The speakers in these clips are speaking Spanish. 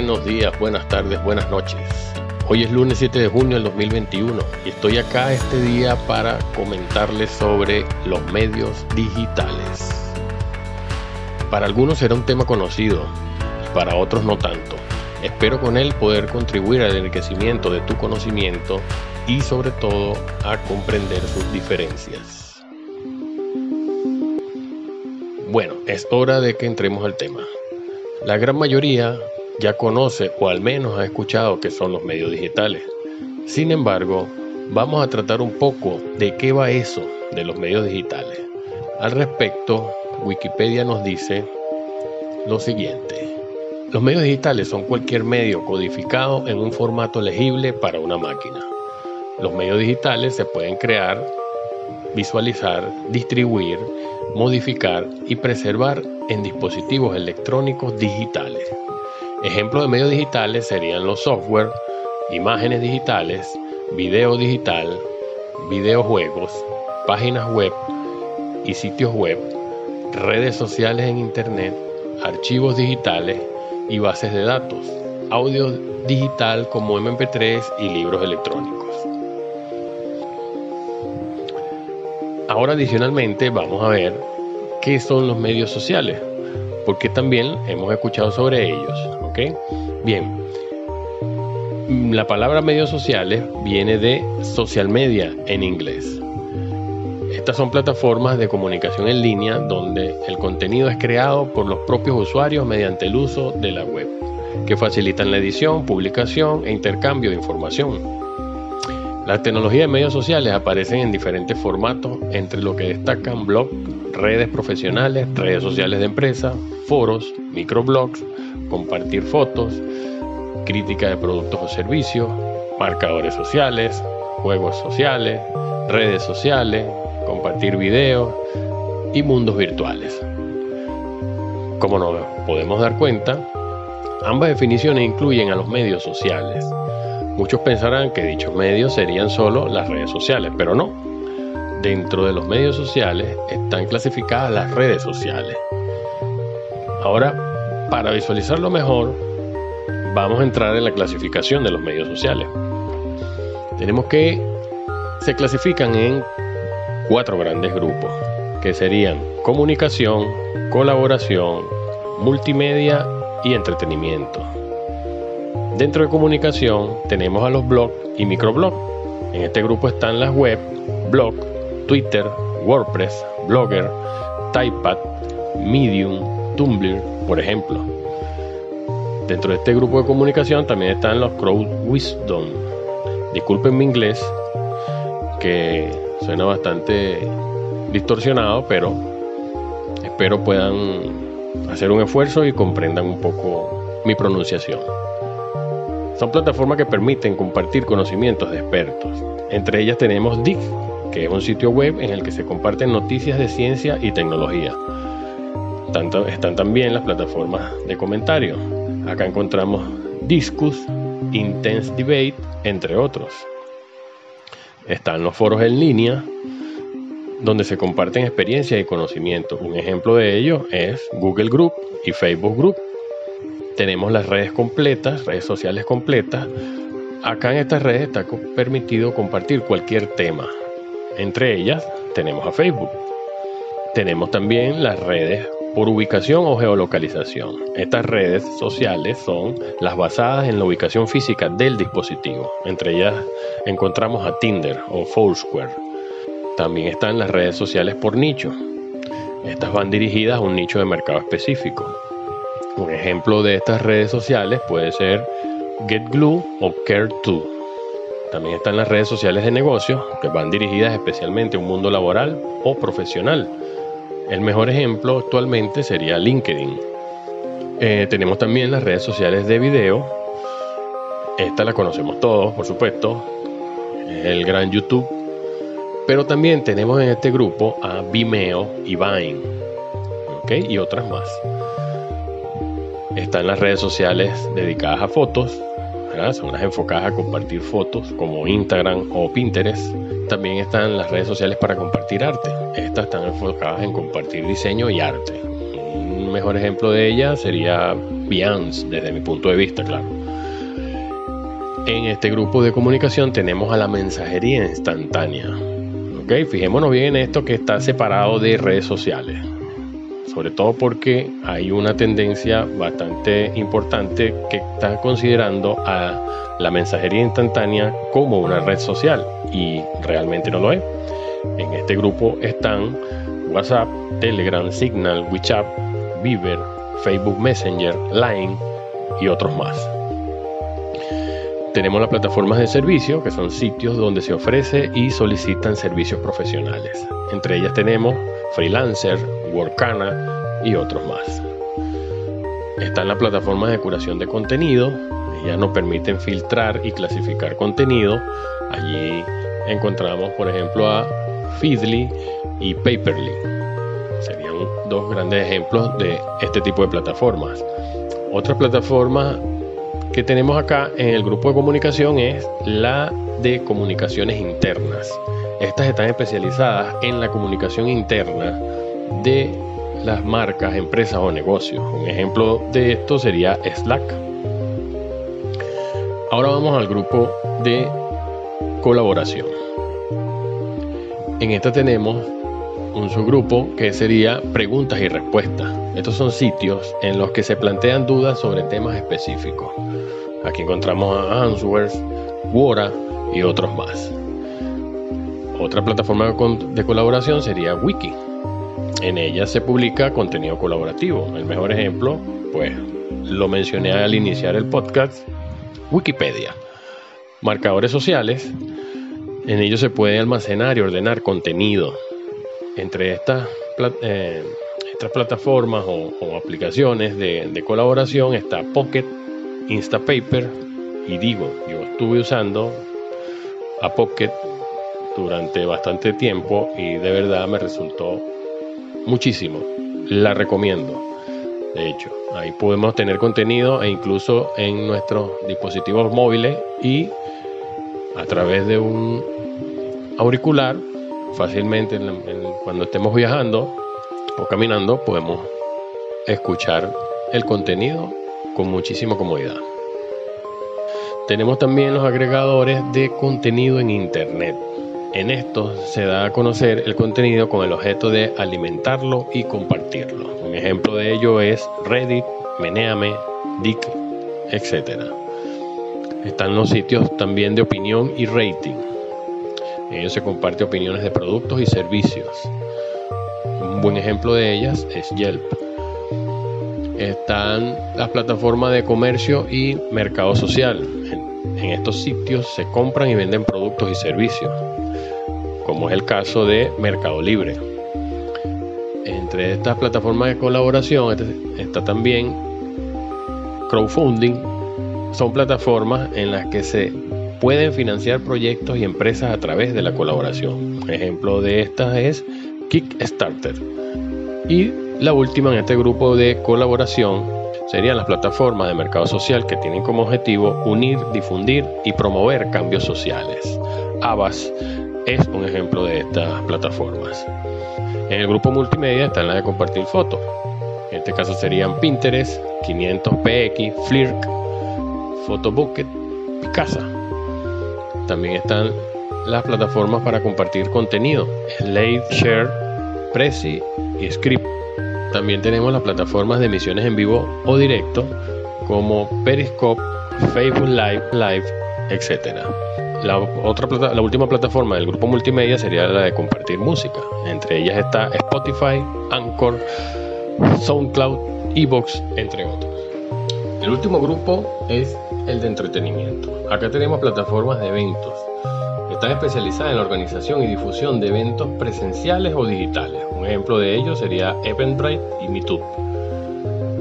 Buenos días, buenas tardes, buenas noches. Hoy es lunes 7 de junio del 2021 y estoy acá este día para comentarles sobre los medios digitales. Para algunos será un tema conocido para otros no tanto. Espero con él poder contribuir al enriquecimiento de tu conocimiento y sobre todo a comprender sus diferencias. Bueno, es hora de que entremos al tema. La gran mayoría ya conoce o al menos ha escuchado que son los medios digitales. Sin embargo, vamos a tratar un poco de qué va eso de los medios digitales. Al respecto, Wikipedia nos dice lo siguiente. Los medios digitales son cualquier medio codificado en un formato legible para una máquina. Los medios digitales se pueden crear, visualizar, distribuir, modificar y preservar en dispositivos electrónicos digitales. Ejemplos de medios digitales serían los software, imágenes digitales, video digital, videojuegos, páginas web y sitios web, redes sociales en Internet, archivos digitales y bases de datos, audio digital como MP3 y libros electrónicos. Ahora adicionalmente vamos a ver qué son los medios sociales, porque también hemos escuchado sobre ellos. Bien, la palabra medios sociales viene de social media en inglés. Estas son plataformas de comunicación en línea donde el contenido es creado por los propios usuarios mediante el uso de la web, que facilitan la edición, publicación e intercambio de información. Las tecnologías de medios sociales aparecen en diferentes formatos, entre lo que destacan blogs, redes profesionales, redes sociales de empresa, foros, microblogs, compartir fotos, crítica de productos o servicios, marcadores sociales, juegos sociales, redes sociales, compartir videos y mundos virtuales. Como nos podemos dar cuenta, ambas definiciones incluyen a los medios sociales Muchos pensarán que dichos medios serían solo las redes sociales, pero no. Dentro de los medios sociales están clasificadas las redes sociales. Ahora, para visualizarlo mejor, vamos a entrar en la clasificación de los medios sociales. Tenemos que se clasifican en cuatro grandes grupos, que serían comunicación, colaboración, multimedia y entretenimiento. Dentro de comunicación tenemos a los blogs y microblogs. En este grupo están las web, blog, Twitter, WordPress, Blogger, Typepad, Medium, Tumblr, por ejemplo. Dentro de este grupo de comunicación también están los crowd wisdom. Disculpen mi inglés, que suena bastante distorsionado, pero espero puedan hacer un esfuerzo y comprendan un poco mi pronunciación. Son plataformas que permiten compartir conocimientos de expertos. Entre ellas tenemos DIC, que es un sitio web en el que se comparten noticias de ciencia y tecnología. Están también las plataformas de comentarios. Acá encontramos Discus, Intense Debate, entre otros. Están los foros en línea, donde se comparten experiencias y conocimientos. Un ejemplo de ello es Google Group y Facebook Group tenemos las redes completas, redes sociales completas. Acá en estas redes está permitido compartir cualquier tema. Entre ellas tenemos a Facebook. Tenemos también las redes por ubicación o geolocalización. Estas redes sociales son las basadas en la ubicación física del dispositivo. Entre ellas encontramos a Tinder o Foursquare. También están las redes sociales por nicho. Estas van dirigidas a un nicho de mercado específico. Un ejemplo de estas redes sociales puede ser GetGlue o Care2. También están las redes sociales de negocios que van dirigidas especialmente a un mundo laboral o profesional. El mejor ejemplo actualmente sería LinkedIn. Eh, tenemos también las redes sociales de video. Esta la conocemos todos, por supuesto. el gran YouTube. Pero también tenemos en este grupo a Vimeo y Vine. Y otras más. Están las redes sociales dedicadas a fotos, son las enfocadas a compartir fotos como Instagram o Pinterest. También están las redes sociales para compartir arte. Estas están enfocadas en compartir diseño y arte. Un mejor ejemplo de ella sería Behance, desde mi punto de vista, claro. En este grupo de comunicación tenemos a la mensajería instantánea. ¿Ok? Fijémonos bien en esto que está separado de redes sociales. Sobre todo porque hay una tendencia bastante importante que está considerando a la mensajería instantánea como una red social y realmente no lo es. En este grupo están WhatsApp, Telegram, Signal, WeChat, Viber, Facebook Messenger, Line y otros más. Tenemos las plataformas de servicio, que son sitios donde se ofrece y solicitan servicios profesionales. Entre ellas tenemos Freelancer, Workana y otros más. Están las plataformas de curación de contenido, ellas nos permiten filtrar y clasificar contenido. Allí encontramos, por ejemplo, a Feedly y Paperly. Serían dos grandes ejemplos de este tipo de plataformas. Otra plataforma que tenemos acá en el grupo de comunicación es la de comunicaciones internas. Estas están especializadas en la comunicación interna de las marcas, empresas o negocios. Un ejemplo de esto sería Slack. Ahora vamos al grupo de colaboración. En esta tenemos un subgrupo que sería preguntas y respuestas. Estos son sitios en los que se plantean dudas sobre temas específicos. Aquí encontramos a Answers, Quora y otros más. Otra plataforma de colaboración sería Wiki. En ella se publica contenido colaborativo. El mejor ejemplo, pues lo mencioné al iniciar el podcast, Wikipedia. Marcadores sociales en ellos se puede almacenar y ordenar contenido. Entre estas, eh, estas plataformas o, aplicaciones de, colaboración está Pocket, Instapaper y Digo. Yo estuve usando a Pocket durante bastante tiempo y de verdad me resultó muchísimo. La recomiendo. De hecho, ahí podemos tener contenido e incluso en nuestros dispositivos móviles y a través de un auricular, fácilmente cuando estemos viajando o caminando podemos escuchar el contenido con muchísima comodidad. Tenemos también los agregadores de contenido en Internet. En estos se da a conocer el contenido con el objeto de alimentarlo y compartirlo. Un ejemplo de ello es Reddit, Meneame, Dick, etc. Están los sitios también de opinión y rating. En ellos se comparte opiniones de productos y servicios. Un buen ejemplo de ellas es Yelp. Están las plataformas de comercio y mercado social. En, estos sitios se compran y venden productos y servicios, como es el caso de Mercado Libre. Entre estas plataformas de colaboración este, está también crowdfunding. Son plataformas en las que se pueden financiar proyectos y empresas a través de la colaboración. Un ejemplo de estas es Kickstarter. Y la última en este grupo de colaboración serían las plataformas de mercado social que tienen como objetivo unir, difundir y promover cambios sociales. Abbas es un ejemplo de estas plataformas. En el grupo multimedia están las de compartir fotos. En este caso serían Pinterest, 500px, Flirk, Photobucket, Picasa. También están las plataformas para compartir contenido, Slate, Share, Prezi y Script. También tenemos las plataformas de emisiones en vivo o directo como Periscope, Facebook Live, Live, etc. La, otra la última plataforma del grupo multimedia sería la de compartir música. Entre ellas está Spotify, Anchor, SoundCloud, Evox, entre otros. El último grupo es el de entretenimiento. Acá tenemos plataformas de eventos. Están especializadas en la organización y difusión de eventos presenciales o digitales. Un ejemplo de ello sería Eventbrite y Meetup.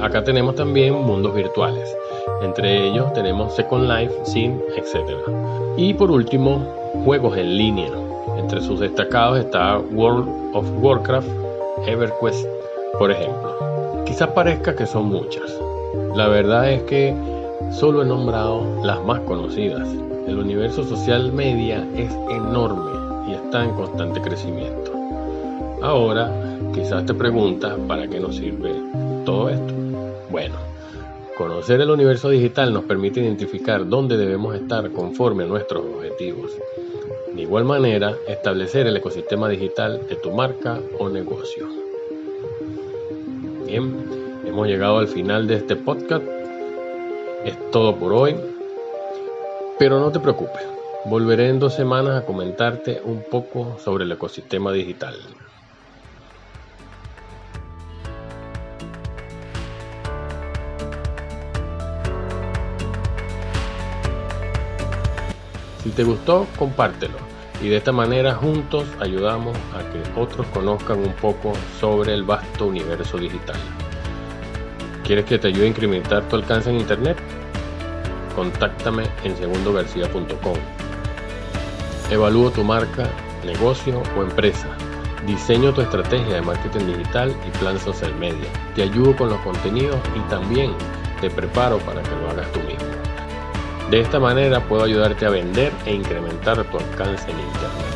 Acá tenemos también mundos virtuales. Entre ellos tenemos Second Life, Sim, etc. Y por último, juegos en línea. Entre sus destacados está World of Warcraft, EverQuest, por ejemplo. Quizás parezca que son muchas. La verdad es que Solo he nombrado las más conocidas. El universo social media es enorme y está en constante crecimiento. Ahora, quizás te preguntas para qué nos sirve todo esto. Bueno, conocer el universo digital nos permite identificar dónde debemos estar conforme a nuestros objetivos. De igual manera, establecer el ecosistema digital de tu marca o negocio. Bien, hemos llegado al final de este podcast. Es todo por hoy. Pero no te preocupes, volveré en dos semanas a comentarte un poco sobre el ecosistema digital. Si te gustó, compártelo y de esta manera juntos ayudamos a que otros conozcan un poco sobre el vasto universo digital. ¿Quieres que te ayude a incrementar tu alcance en Internet? Contáctame en segundogarcía.com. Evalúo tu marca, negocio o empresa. Diseño tu estrategia de marketing digital y plan social media. Te ayudo con los contenidos y también te preparo para que lo hagas tú mismo. De esta manera puedo ayudarte a vender e incrementar tu alcance en Internet.